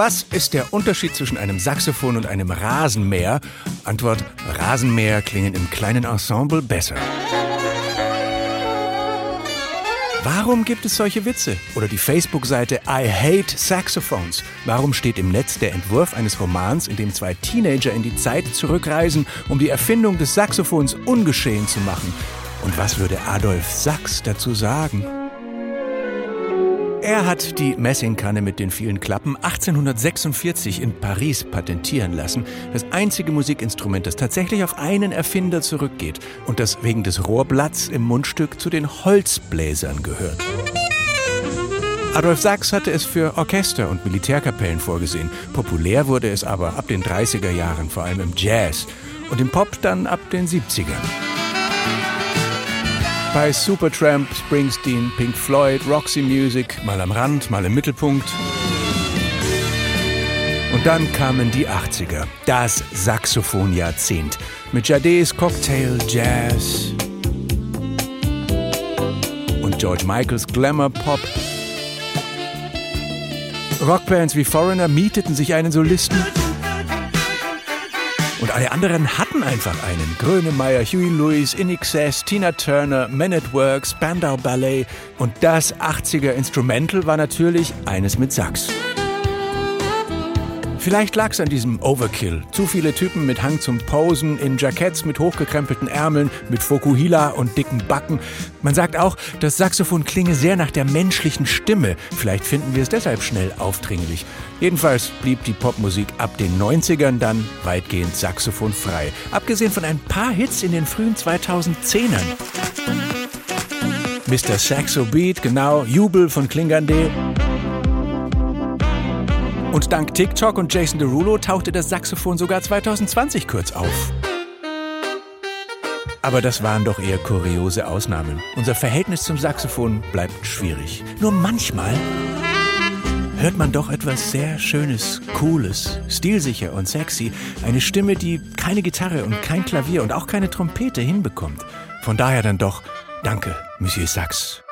was ist der Unterschied zwischen einem Saxophon und einem Rasenmäher? Antwort, Rasenmäher klingen im kleinen Ensemble besser. Warum gibt es solche Witze? Oder die Facebook-Seite I Hate Saxophones. Warum steht im Netz der Entwurf eines Romans, in dem zwei Teenager in die Zeit zurückreisen, um die Erfindung des Saxophons ungeschehen zu machen? Und was würde Adolf Sachs dazu sagen? Er hat die Messingkanne mit den vielen Klappen 1846 in Paris patentieren lassen. Das einzige Musikinstrument, das tatsächlich auf einen Erfinder zurückgeht und das wegen des Rohrblatts im Mundstück zu den Holzbläsern gehört. Adolf Sachs hatte es für Orchester und Militärkapellen vorgesehen. Populär wurde es aber ab den 30er Jahren, vor allem im Jazz und im Pop dann ab den 70ern. Bei Supertramp, Springsteen, Pink Floyd, Roxy Music, mal am Rand, mal im Mittelpunkt. Und dann kamen die 80er, das Saxophonjahrzehnt. Mit Jadets Cocktail Jazz und George Michaels Glamour Pop. Rockbands wie Foreigner mieteten sich einen Solisten. Und alle anderen hatten einfach einen. Grönemeyer, Huey Lewis, In Excess, Tina Turner, Men at Work, Spandau Ballet. Und das 80er Instrumental war natürlich eines mit Sax. Vielleicht lag es an diesem Overkill. Zu viele Typen mit Hang zum Posen, in Jacketts mit hochgekrempelten Ärmeln, mit Fokuhila und dicken Backen. Man sagt auch, das Saxophon klinge sehr nach der menschlichen Stimme. Vielleicht finden wir es deshalb schnell aufdringlich. Jedenfalls blieb die Popmusik ab den 90ern dann weitgehend saxophonfrei. Abgesehen von ein paar Hits in den frühen 2010ern. Mr. Saxo Beat, genau, Jubel von Klingande. Und dank TikTok und Jason Derulo tauchte das Saxophon sogar 2020 kurz auf. Aber das waren doch eher kuriose Ausnahmen. Unser Verhältnis zum Saxophon bleibt schwierig. Nur manchmal hört man doch etwas sehr Schönes, Cooles, stilsicher und sexy. Eine Stimme, die keine Gitarre und kein Klavier und auch keine Trompete hinbekommt. Von daher dann doch, danke, Monsieur Sax.